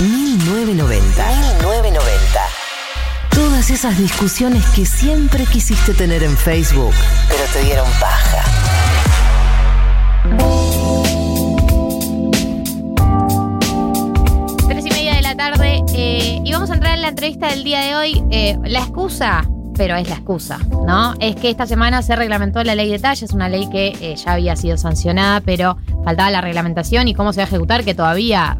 1990. 1990. Todas esas discusiones que siempre quisiste tener en Facebook, pero te dieron paja. Tres y media de la tarde eh, y vamos a entrar en la entrevista del día de hoy. Eh, la excusa, pero es la excusa, ¿no? Es que esta semana se reglamentó la ley de talles, una ley que eh, ya había sido sancionada, pero faltaba la reglamentación y cómo se va a ejecutar, que todavía,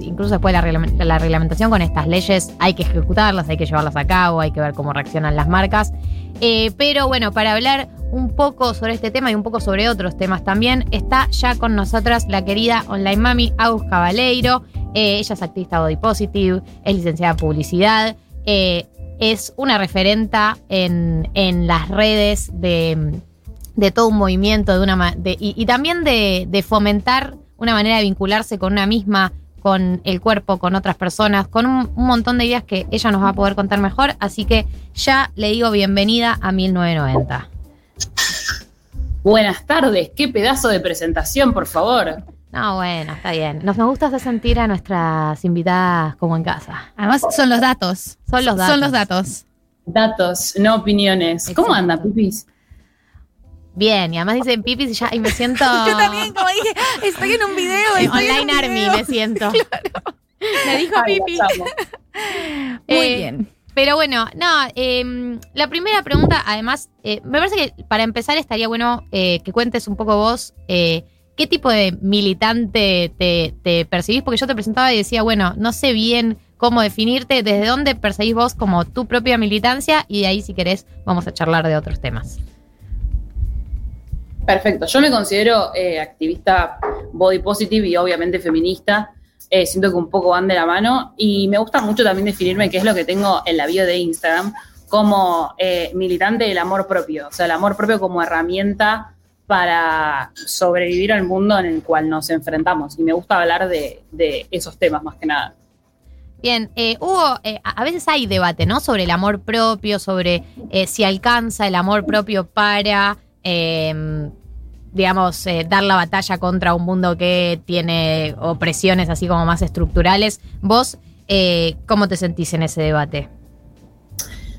Incluso después de la, reglament- la reglamentación con estas leyes hay que ejecutarlas, hay que llevarlas a cabo, hay que ver cómo reaccionan las marcas. Eh, pero bueno, para hablar un poco sobre este tema y un poco sobre otros temas también, está ya con nosotras la querida online mami Agus Cabaleiro. Eh, ella es activista body positive, es licenciada en publicidad, eh, es una referenta en, las redes de, todo un movimiento y, también de fomentar una manera de vincularse con una misma, con el cuerpo, con otras personas, con un, un montón de ideas que ella nos va a poder contar mejor. Así que ya le digo bienvenida a 1990. Buenas tardes, qué pedazo de presentación, por favor. No, bueno, está bien. Nos, nos gusta hacer sentir a nuestras invitadas como en casa. Además, son los datos. Son los datos. Son los datos. Datos, no opiniones. ¿Cómo Exacto. anda, Pipis? Bien, y además dicen pipis y ya y me siento Yo también, como dije, estoy en un video. estoy en online un army video. me siento. Me dijo Ay, Pipi. Muy Eh, bien. Pero bueno, no, eh, la primera pregunta, además, eh, me parece que para empezar estaría bueno eh, que cuentes un poco vos eh, qué tipo de militante te, te percibís, porque yo te presentaba y decía, bueno, no sé bien cómo definirte, desde dónde percibís vos como tu propia militancia y de ahí si querés vamos a charlar de otros temas. Perfecto, yo me considero eh, activista body positive y obviamente feminista. Eh, siento que un poco van de la mano y me gusta mucho también definirme qué es lo que tengo en la bio de Instagram como eh, militante del amor propio, o sea, el amor propio como herramienta para sobrevivir al mundo en el cual nos enfrentamos. Y me gusta hablar de, esos temas más que nada. Bien, Hugo, a veces hay debate, ¿no? Sobre el amor propio, sobre si alcanza el amor propio para, eh, digamos, eh, dar la batalla contra un mundo que tiene opresiones así como más estructurales. Vos, eh, ¿cómo te sentís en ese debate?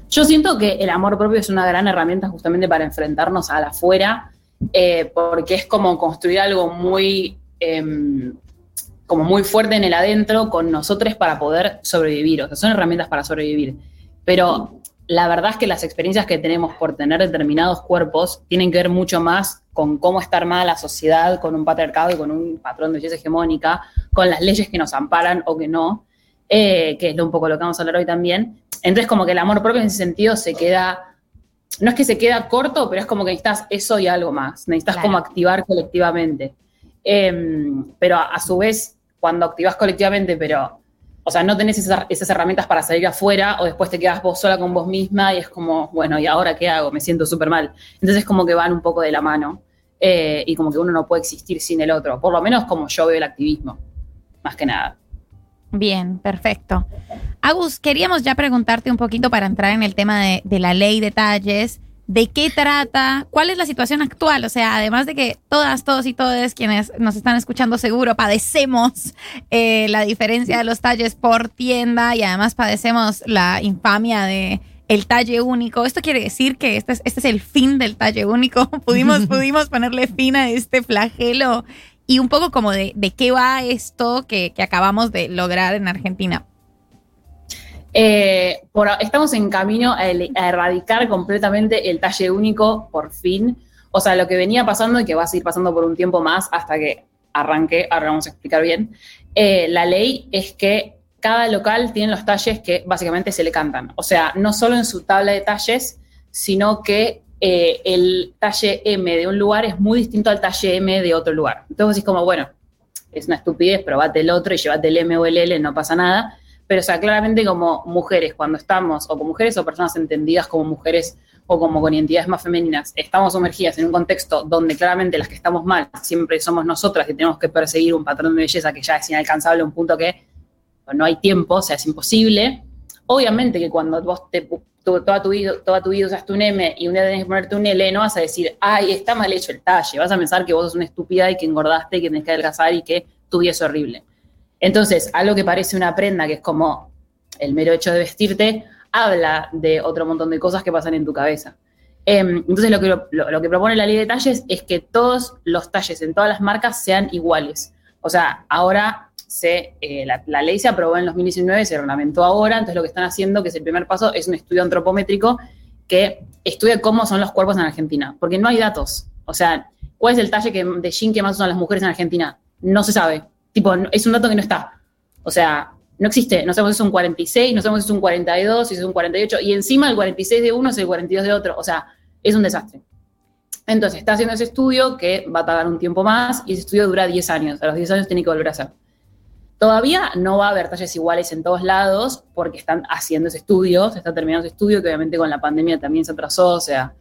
Yo siento que el amor propio es una gran herramienta justamente para enfrentarnos a la afuera, eh, porque es como construir algo muy, em, como muy fuerte en el adentro con nosotros para poder sobrevivir. O sea, son herramientas para sobrevivir. Pero la verdad es que las experiencias que tenemos por tener determinados cuerpos tienen que ver mucho más con cómo está armada la sociedad, con un patriarcado y con un patrón de belleza hegemónica, con las leyes que nos amparan o que no, eh, que es lo- un poco lo que vamos a hablar hoy también. Entonces, como que el amor propio en ese sentido se queda, no es que se queda corto, pero es como que necesitas eso y algo más. Necesitas Claro. como activar colectivamente. Em, pero a, a su vez, cuando activas colectivamente, pero, o sea, no tenés esas, herramientas para salir afuera, o después te quedas vos sola con vos misma y es como, bueno, ¿y ahora qué hago? Me siento súper mal. Entonces, como que van un poco de la mano. eh, y como que uno no puede existir sin el otro. Por lo menos como yo veo el activismo. Más que nada. Bien, perfecto. Agus, queríamos ya preguntarte un poquito para entrar en el tema de, de la ley de talles. ¿De qué trata? ¿Cuál es la situación actual? O sea, además de que todas, todos y todas quienes nos están escuchando seguro padecemos eh, la diferencia de los talles por tienda y además padecemos la infamia de el talle único. Esto quiere decir que este es, este es el fin del talle único. Pudimos, pudimos ponerle fin a este flagelo y un poco como de, de qué va esto que, que acabamos de lograr en Argentina. Eh, por- estamos en camino a, a erradicar completamente el talle único, por fin. O sea, lo que venía pasando y que va a seguir pasando por un tiempo más hasta que arranque, ahora vamos a explicar bien. eh, la ley es que cada local tiene los talles que básicamente se le cantan. O sea, no solo en su tabla de talles, sino que eh, el talle M de un lugar es muy distinto al talle M de otro lugar. Entonces es como, bueno, es una estupidez, probate el otro y llevate el M o el L, no pasa nada. Pero, o sea, claramente como mujeres, cuando estamos, o como mujeres o personas entendidas como mujeres o como con identidades más femeninas, estamos sumergidas en un contexto donde claramente las que estamos mal siempre somos nosotras y tenemos que perseguir un patrón de belleza que ya es inalcanzable un punto que no hay tiempo, o sea, es imposible. Obviamente que cuando vos te, tu- toda, tu vida, toda tu vida usaste un M y un día tenés que ponerte un L, no vas a decir, ay, está mal hecho el talle, vas a pensar que vos sos una estúpida y que engordaste y que tenés que adelgazar y que tu vida es horrible. Entonces, algo que parece una prenda, que es como el mero hecho de vestirte, habla de otro montón de cosas que pasan en tu cabeza. Em, entonces, lo que, lo, que propone la ley de talles es que todos los talles en todas las marcas sean iguales. O sea, ahora se, eh, la, ley se aprobó en 2019, se reglamentó ahora, entonces lo que están haciendo, que es el primer paso, es un estudio antropométrico que estudie cómo son los cuerpos en Argentina, porque no hay datos. O sea, ¿cuál es el talle que, de jean que más usan las mujeres en Argentina? No se sabe. Tipo, es un dato que no está. O sea, no existe. No sabemos si es un 46, no sabemos si es un 42, si es un 48, y encima el 46 de uno es el 42 de otro. O sea, es un desastre. Entonces, está haciendo ese estudio que va a tardar un tiempo más y ese estudio dura 10 años. A los 10 años tiene que volver a hacer. Todavía no va a haber talles iguales en todos lados porque están haciendo ese estudio, se está terminando ese estudio que obviamente con la pandemia también se atrasó, o sea,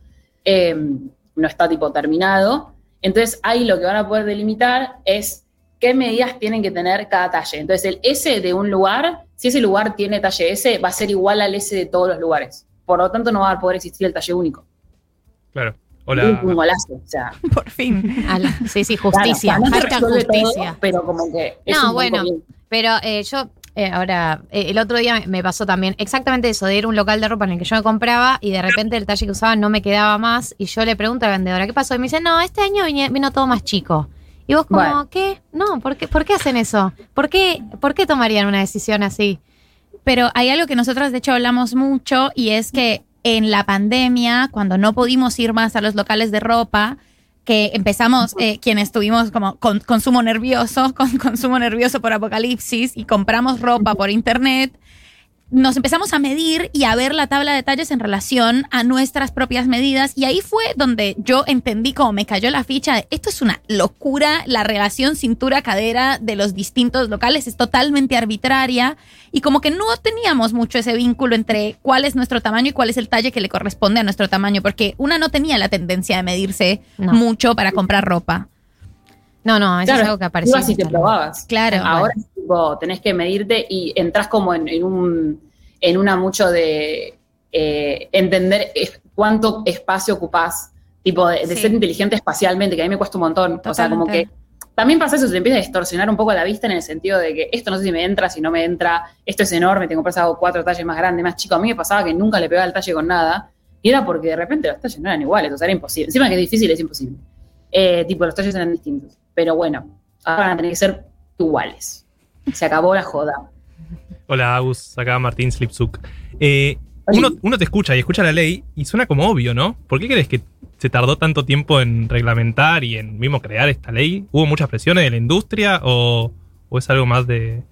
em, no está tipo terminado. Entonces ahí lo que van a poder delimitar es qué medidas tienen que tener cada talle. Entonces el S de un lugar, si ese lugar tiene talle S, va a ser igual al S de todos los lugares. Por lo tanto no va a poder existir el talle único. Claro. Hola. Un, golazo, o sea. Por fin. sí, sí, justicia. justicia. pero como que. no, bueno, pero eh, yo eh, ahora, eh, el otro día me pasó también exactamente eso, de ir a un local de ropa en el que yo me compraba y de repente el talle que usaba no me quedaba más y yo le pregunto a la vendedora, ¿qué pasó? Y me dice, no, este año vino, todo más chico. Y vos como, ¿qué? No, ¿por qué, ¿por qué hacen eso? ¿Por qué, ¿Por qué tomarían una decisión así? Pero hay algo que nosotros de hecho hablamos mucho y es que en la pandemia, cuando no pudimos ir más a los locales de ropa, que empezamos, eh, quienes tuvimos como con, consumo nervioso, con consumo nervioso por apocalipsis y compramos ropa por internet, nos empezamos a medir y a ver la tabla de talles en relación a nuestras propias medidas y ahí fue donde yo entendí cómo me cayó la ficha de esto es una locura, la relación cintura-cadera de los distintos locales es totalmente arbitraria y como que no teníamos mucho ese vínculo entre cuál es nuestro tamaño y cuál es el talle que le corresponde a nuestro tamaño, porque una no tenía la tendencia de medirse mucho para comprar ropa. No, no, eso es algo que apareció. Te probabas. Claro. Ahora tenés que medirte y entras como en, un en una mucho de eh, entender cuánto espacio ocupás, tipo de, ser inteligente espacialmente, que a mí me cuesta un montón. O sea, como que también pasa eso, se empieza a distorsionar un poco la vista en el sentido de que esto no sé si me entra, si no me entra, esto es enorme, tengo pasado cuatro talles más grandes, más chicos. A mí me pasaba que nunca le pegaba el talle con nada, y era porque de repente los talles no eran iguales, o sea, era imposible. Encima que es difícil, es imposible. Eh, tipo, los talles eran distintos. Pero bueno, ahora van a tener que ser iguales. Se acabó la joda. Hola, Agus, acá Martín Slipsuk. Eh, uno, te escucha y escucha la ley y suena como obvio, ¿no? ¿Por qué crees que se tardó tanto tiempo en reglamentar y en mismo crear esta ley? ¿Hubo muchas presiones de la industria o, es algo más de,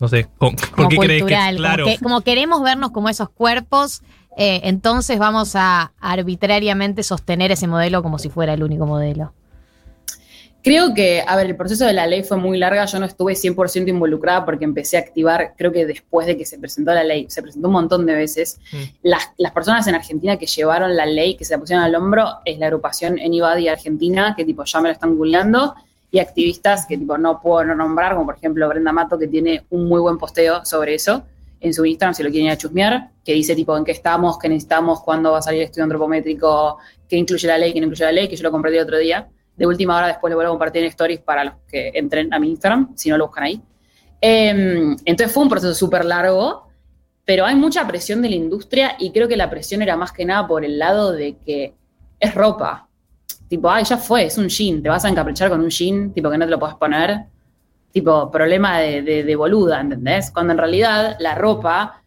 no sé, ¿por qué crees que claro? Como, queremos vernos como esos cuerpos, eh, entonces vamos a arbitrariamente sostener ese modelo como si fuera el único modelo. Creo que, a ver, el proceso de la ley fue muy larga, yo no estuve 100% involucrada porque empecé a activar, creo que después de que se presentó la ley, se presentó un montón de veces. Mm. Las, personas en Argentina que llevaron la ley, que se la pusieron al hombro, es la agrupación Anybody Argentina, que tipo ya me lo están googleando, y activistas que tipo no puedo nombrar, como por ejemplo Brenda Mato, que tiene un muy buen posteo sobre eso en su Instagram, si lo quieren ir a chusmear, que dice tipo en qué estamos, qué necesitamos, cuándo va a salir el estudio antropométrico, qué incluye la ley, qué no incluye la ley, que yo lo compré el otro día de última hora después le vuelvo a compartir en stories para los que entren a mi Instagram, si no lo buscan ahí. Em, entonces fue un proceso súper largo, pero hay mucha presión de la industria y creo que la presión era más que nada por el lado de que es ropa. Tipo, ay, ya fue, es un jean, te vas a encaprichar con un jean, tipo que no te lo puedes poner. Tipo, problema de, de boluda, ¿entendés? Cuando en realidad la ropa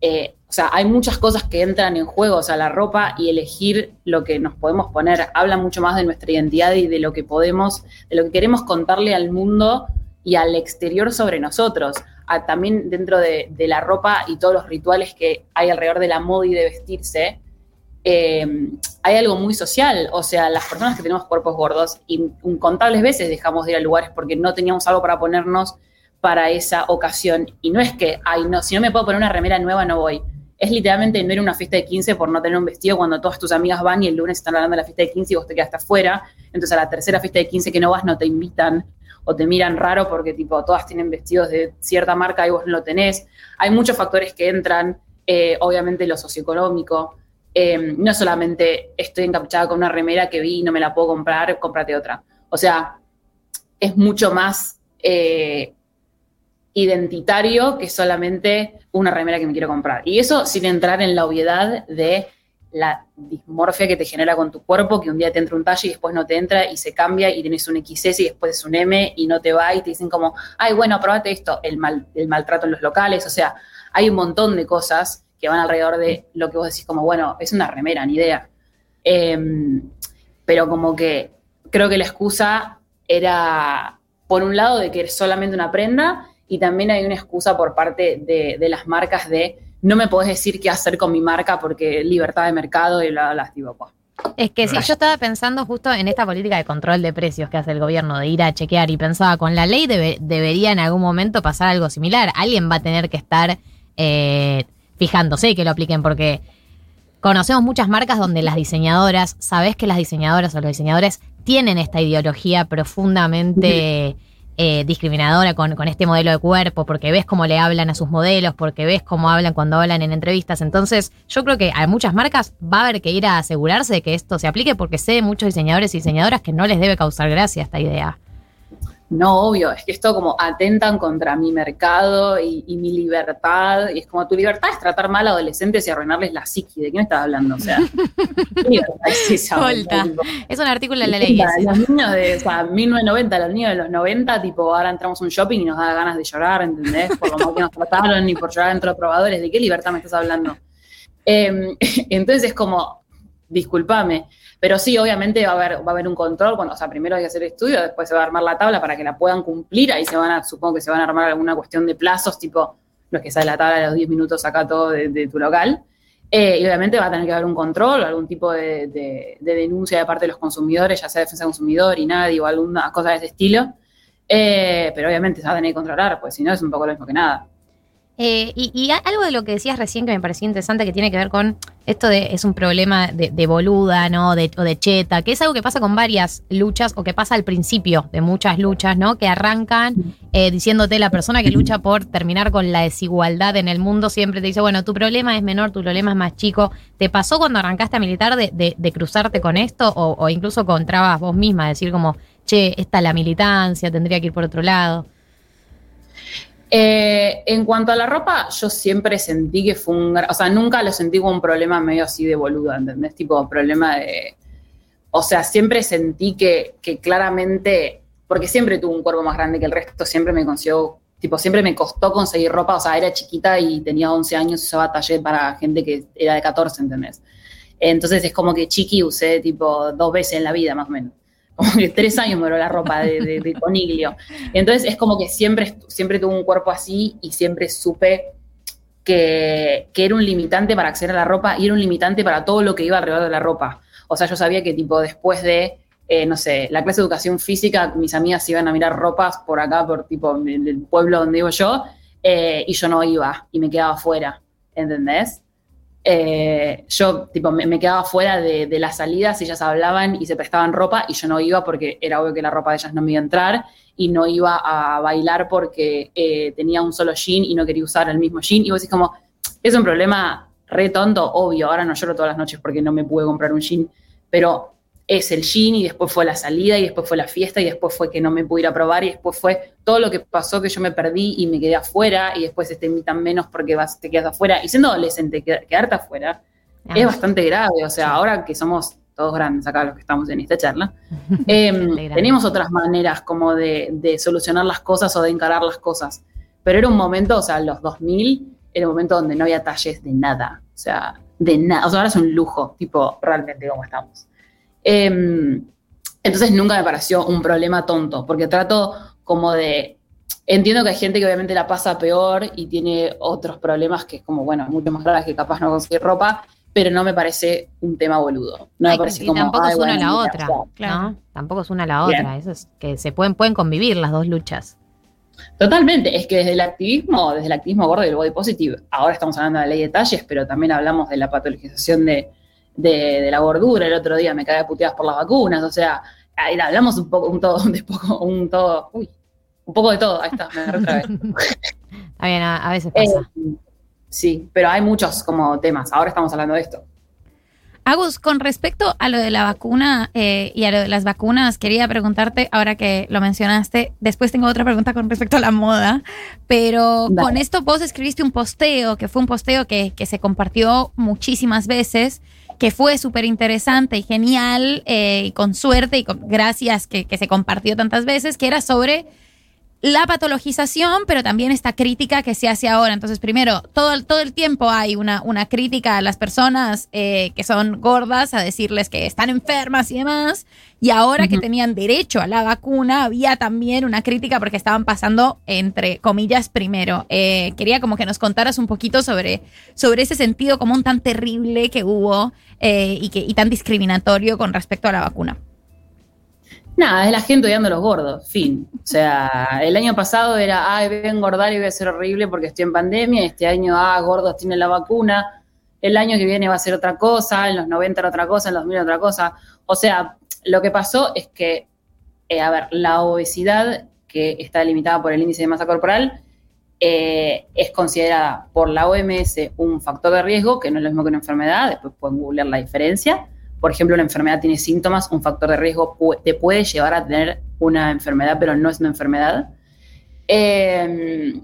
eh, o sea, hay muchas cosas que entran en juego, o sea, la ropa y elegir lo que nos podemos poner habla mucho más de nuestra identidad y de lo que podemos, de lo que queremos contarle al mundo y al exterior sobre nosotros. también dentro de, la ropa y todos los rituales que hay alrededor de la moda y de vestirse, eh, hay algo muy social. O sea, las personas que tenemos cuerpos gordos, incontables veces dejamos de ir a lugares porque no teníamos algo para ponernos para esa ocasión. Y no es que, ay, no, si no me puedo poner una remera nueva, no voy es literalmente no ir a una fiesta de 15 por no tener un vestido cuando todas tus amigas van y el lunes están hablando de la fiesta de 15 y vos te quedaste afuera. Entonces a la tercera fiesta de 15 que no vas no te invitan o te miran raro porque tipo todas tienen vestidos de cierta marca y vos no lo tenés. Hay muchos factores que entran, eh, obviamente lo socioeconómico. Em, no solamente estoy encapuchada con una remera que vi y no me la puedo comprar, cómprate otra. O sea, es mucho más eh, identitario que solamente una remera que me quiero comprar. Y eso sin entrar en la obviedad de la dismorfia que te genera con tu cuerpo, que un día te entra un talle y después no te entra y se cambia y tienes un XS y después es un M y no te va y te dicen como, ay, bueno, probate esto, el, mal, el maltrato en los locales, o sea, hay un montón de cosas que van alrededor de lo que vos decís como, bueno, es una remera, ni idea. Em, pero como que creo que la excusa era, por un lado, de que es solamente una prenda y también hay una excusa por parte de, las marcas de no me podés decir qué hacer con mi marca porque libertad de mercado y bla, bla, bla. Pues. Es que si yo estaba pensando justo en esta política de control de precios que hace el gobierno, de ir a chequear y pensaba, con la ley debería en algún momento pasar algo similar. Alguien va a tener que estar eh, fijándose que lo apliquen porque conocemos muchas marcas donde las diseñadoras, sabes que las diseñadoras o los diseñadores tienen esta ideología profundamente eh, discriminadora con, este modelo de cuerpo, porque ves cómo le hablan a sus modelos, porque ves cómo hablan cuando hablan en entrevistas. Entonces, yo creo que a muchas marcas va a haber que ir a asegurarse de que esto se aplique, porque sé de muchos diseñadores y diseñadoras que no les debe causar gracia esta idea. No, obvio, es que esto como atentan contra mi mercado y, mi libertad, y es como tu libertad es tratar mal a adolescentes y arruinarles la psiqui, ¿de qué me estás hablando? O sea, es Es un artículo de la ley. Los niños de, o sea, 1990, los niños de los 90, tipo, ahora entramos a un shopping y nos da ganas de llorar, ¿entendés? Por lo mal que nos trataron y por llorar entre los probadores, ¿de qué libertad me estás hablando? Em, entonces es como, discúlpame, pero sí, obviamente va a haber, va a haber un control, cuando, o sea, primero hay que hacer el estudio, después se va a armar la tabla para que la puedan cumplir, ahí se van a, supongo que se van a armar alguna cuestión de plazos, tipo los que sale la tabla de los 10 minutos acá todo de, tu local. Eh, y obviamente va a tener que haber un control, algún tipo de, denuncia de parte de los consumidores, ya sea defensa del consumidor y nadie o alguna cosa de ese estilo. Eh, pero obviamente se va a tener que controlar, pues si no es un poco lo mismo que nada. Eh, y, algo de lo que decías recién que me pareció interesante que tiene que ver con esto de es un problema de, boluda, ¿no? De, o de cheta, que es algo que pasa con varias luchas o que pasa al principio de muchas luchas, ¿no? Que arrancan eh, diciéndote la persona que lucha por terminar con la desigualdad en el mundo siempre te dice, bueno, tu problema es menor, tu problema es más chico. ¿Te pasó cuando arrancaste a militar de, cruzarte con esto o, o incluso con trabas vos misma, decir como, che, esta es la militancia, tendría que ir por otro lado? Eh, en cuanto a la ropa, yo siempre sentí que fue un... O sea, nunca lo sentí como un problema medio así de boluda, ¿entendés? Tipo, problema de... O sea, siempre sentí que, que claramente... Porque siempre tuve un cuerpo más grande que el resto, siempre me consiguió... Tipo, siempre me costó conseguir ropa, o sea, era chiquita y tenía 11 años, usaba taller para gente que era de 14, ¿entendés? Entonces es como que chiqui usé tipo dos veces en la vida, más o menos que tres años me la ropa de, de, coniglio. Entonces es como que siempre, siempre tuve un cuerpo así y siempre supe que, era un limitante para acceder a la ropa y era un limitante para todo lo que iba alrededor de la ropa. O sea, yo sabía que tipo después de, eh, no sé, la clase de educación física, mis amigas iban a mirar ropas por acá, por tipo el pueblo donde vivo yo, eh, y yo no iba y me quedaba afuera, ¿entendés? Eh, yo tipo, me, quedaba fuera de, las salidas, ellas hablaban y se prestaban ropa y yo no iba porque era obvio que la ropa de ellas no me iba a entrar y no iba a bailar porque eh, tenía un solo jean y no quería usar el mismo jean. Y vos decís como, es un problema re tonto, obvio, ahora no lloro todas las noches porque no me pude comprar un jean, pero es el jean y después fue la salida y después fue la fiesta y después fue que no me pude ir a probar y después fue todo lo que pasó que yo me perdí y me quedé afuera y después te invitan menos porque vas, te quedas afuera. Y siendo adolescente, quedarte afuera es ah. bastante grave. O sea, ahora que somos todos grandes acá los que estamos en esta charla, em, tenemos otras maneras como de, solucionar las cosas o de encarar las cosas. Pero era un momento, o sea, los 2000, era un momento donde no había talles de nada. O sea, de nada. O sea, ahora es un lujo, tipo, realmente como estamos. Em, entonces nunca me pareció un problema tonto, porque trato como de... Entiendo que hay gente que obviamente la pasa peor y tiene otros problemas que es como, bueno, mucho más graves que capaz no conseguir ropa, pero no me parece un tema boludo. No me parece y tampoco es una a la otra, claro. Tampoco es una a la otra. Eso es que se pueden, pueden convivir las dos luchas. Totalmente, es que desde el activismo, desde el activismo gordo y el body positive, ahora estamos hablando de la ley de talles, pero también hablamos de la patologización de, de, la gordura, el otro día me cae puteadas por las vacunas, o sea, ahí hablamos un poco, un todo, de poco, un todo, uy, un poco de todo, ahí está, me otra vez. está bien, a, veces pasa. Eh, sí, pero hay muchos como temas, ahora estamos hablando de esto. Agus, con respecto a lo de la vacuna eh, y a lo de las vacunas, quería preguntarte, ahora que lo mencionaste, después tengo otra pregunta con respecto a la moda, pero Dale. con esto vos escribiste un posteo, que fue un posteo que, que se compartió muchísimas veces, que fue súper interesante y genial, eh, y con suerte y con gracias que, que se compartió tantas veces, que era sobre la patologización, pero también esta crítica que se hace ahora. Entonces, primero, todo, el- todo el tiempo hay una, una crítica a las personas eh, que son gordas, a decirles que están enfermas y demás. Y ahora que tenían derecho a la vacuna, había también una crítica porque estaban pasando, entre comillas, primero. Eh, quería como que nos contaras un poquito sobre, sobre ese sentido común tan terrible que hubo eh, y, que, y tan discriminatorio con respecto a la vacuna. Nada, es la gente odiando a los gordos, fin. O sea, el año pasado era, ay, voy a engordar y voy a ser horrible porque estoy en pandemia. Este año, ah, gordos tienen la vacuna. El año que viene va a ser otra cosa, en los 90 era otra cosa, en los 2000 era otra cosa. O sea, lo que pasó es que, eh, a ver, la obesidad, que está limitada por el índice de masa corporal, eh, es considerada por la OMS un factor de riesgo, que no es lo mismo que una enfermedad, después pueden googlear la diferencia. Por ejemplo, una enfermedad tiene síntomas, un factor de riesgo pu- te puede llevar a tener una enfermedad, pero no es una enfermedad. Eh,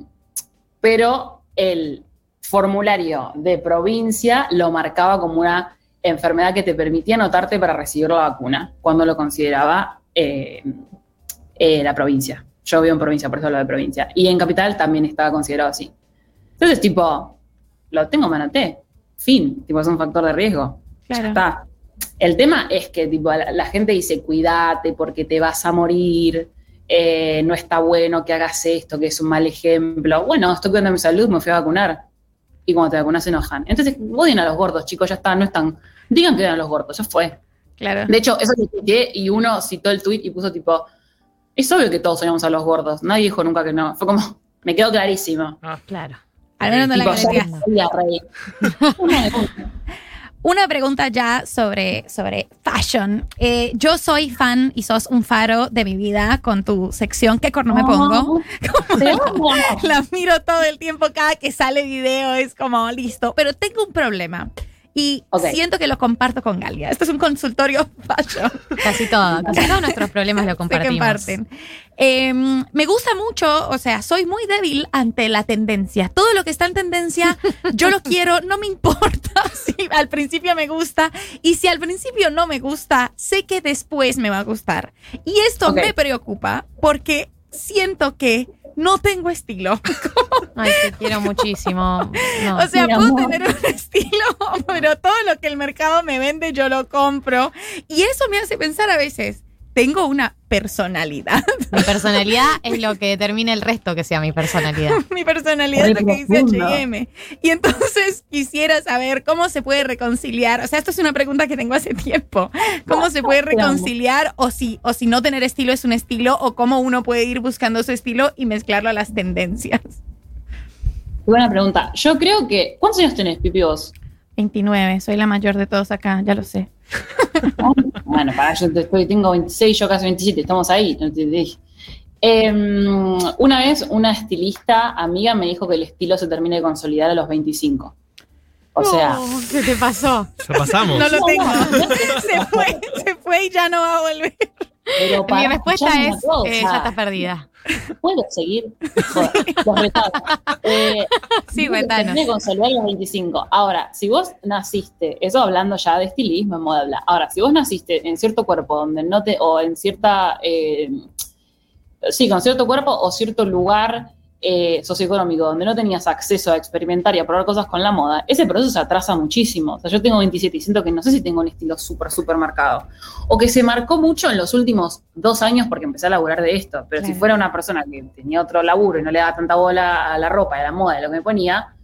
pero el formulario de provincia lo marcaba como una enfermedad que te permitía anotarte para recibir la vacuna, cuando lo consideraba eh, eh, la provincia. Yo vivo en provincia, por eso hablo de provincia. Y en capital también estaba considerado así. Entonces, tipo, lo tengo, me anoté. Fin, tipo, es un factor de riesgo. Ya está. El tema es que tipo, la, la gente dice, cuídate porque te vas a morir, eh, no está bueno que hagas esto, que es un mal ejemplo. Bueno, estoy cuidando mi salud, me fui a vacunar. Y cuando te vacunas se enojan. Entonces, odien a los gordos, chicos, ya está, no están. Digan que odian a los gordos, ya fue. Claro. De hecho, eso lo tuiteé y uno citó el tweet y puso tipo, es obvio que todos odiamos a los gordos. Nadie dijo nunca que no. Fue como, me quedó clarísimo. Claro. Al menos no la Una pregunta ya sobre, sobre fashion. Eh, yo soy fan y sos un faro de mi vida con tu sección. ¿Qué corno me pongo? Como Te la, la miro todo el tiempo, cada que sale video es como listo. Pero tengo un problema y siento que lo comparto con Galia. Esto es un consultorio fashion. Casi todo. Casi todos nuestros problemas lo Se compartimos. comparten. Eh, me gusta mucho, o sea, soy muy débil ante la tendencia. Todo lo que está en tendencia, yo lo quiero, no me importa si al principio me gusta y si al principio no me gusta, sé que después me va a gustar. Y esto me preocupa porque siento que no tengo estilo. Ay, te quiero muchísimo. No. O sea, puedo amor. tener un estilo, pero todo lo que el mercado me vende yo lo compro. Y eso me hace pensar a veces, tengo una personalidad. Mi personalidad es lo que determina el resto que sea mi personalidad. Mi personalidad es lo que dice. H&M. Y entonces quisiera saber cómo se puede reconciliar. O sea, esto es una pregunta que tengo hace tiempo. ¿Cómo se puede reconciliar o si, o si no tener estilo es un estilo o cómo uno puede ir buscando su estilo y mezclarlo a las tendencias? Buena pregunta. Yo creo que. ¿Cuántos años tenés, Pipi, vos? 29, soy la mayor de todos acá, ya lo sé. Bueno, para yo después tengo 26, yo casi 27, estamos ahí. no te dije. Em, una vez una estilista amiga me dijo que el estilo se termina de consolidar a los 25. O sea, Oh, ¿Qué te pasó? Ya pasamos. No lo tengo. se fue, se fue y ya no va a volver. pero para Mi respuesta es, eh, ya sea, estás perdida. ¿Puedo seguir? Joder, los retados. Eh, Sí, retanos. que consolidar los 25. Ahora, si vos naciste, eso hablando ya de estilismo, en moda, bla. Ahora, si vos naciste en cierto cuerpo donde no te, o en cierta, eh, sí, con cierto cuerpo o cierto lugar eh, socioeconómico donde no tenías acceso a experimentar y a probar cosas con la moda, ese proceso se atrasa muchísimo. O sea, yo tengo 27 y siento que no sé si tengo un estilo súper, súper marcado. O que se marcó mucho en los últimos dos años porque empecé a laburar de esto. Pero si Claro. fuera una persona que tenía otro laburo y no le daba tanta bola a la ropa, a la moda, de lo que me ponía,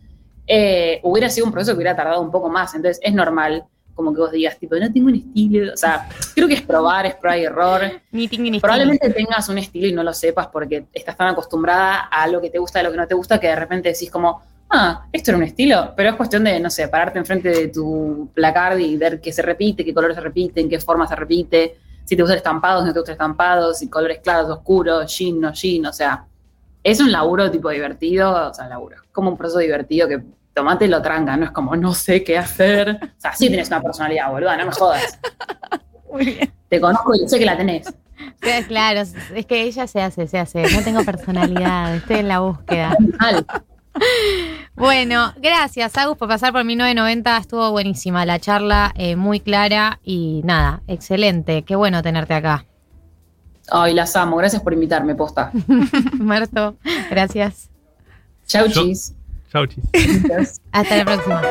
eh, hubiera sido un proceso que hubiera tardado un poco más. Entonces es normal como que vos digas, tipo, no tengo un estilo. O sea, creo que es probar, es prueba y error. Ni ni. Probablemente tengas un estilo y no lo sepas porque estás tan acostumbrada a lo que te gusta, a lo que no te gusta, que de repente decís como, ah, esto era un estilo, pero es cuestión de, no sé, pararte enfrente de tu placard y ver qué se repite, qué colores se repiten, qué forma se repite, si te gustan estampados, no te gustan estampados, si colores claros, oscuros, jean, no jean, o sea, es un laburo tipo divertido, o sea, laburo, como un proceso divertido que tomátelo tranca, no es como no sé qué hacer. O sea, sí tenés una personalidad, boluda, no me jodas. Muy bien. Te conozco y sé que la tenés. Claro, es que ella se hace, se hace. No tengo personalidad, estoy en la búsqueda. Mal. Bueno, gracias, Agus, por pasar por 1990. Estuvo buenísima la charla, eh, muy clara y nada, excelente. Qué bueno tenerte acá. Ay, las amo. Gracias por invitarme, posta. Marto, gracias. Chau, Yo- chis. Chau, chis. Hasta la próxima.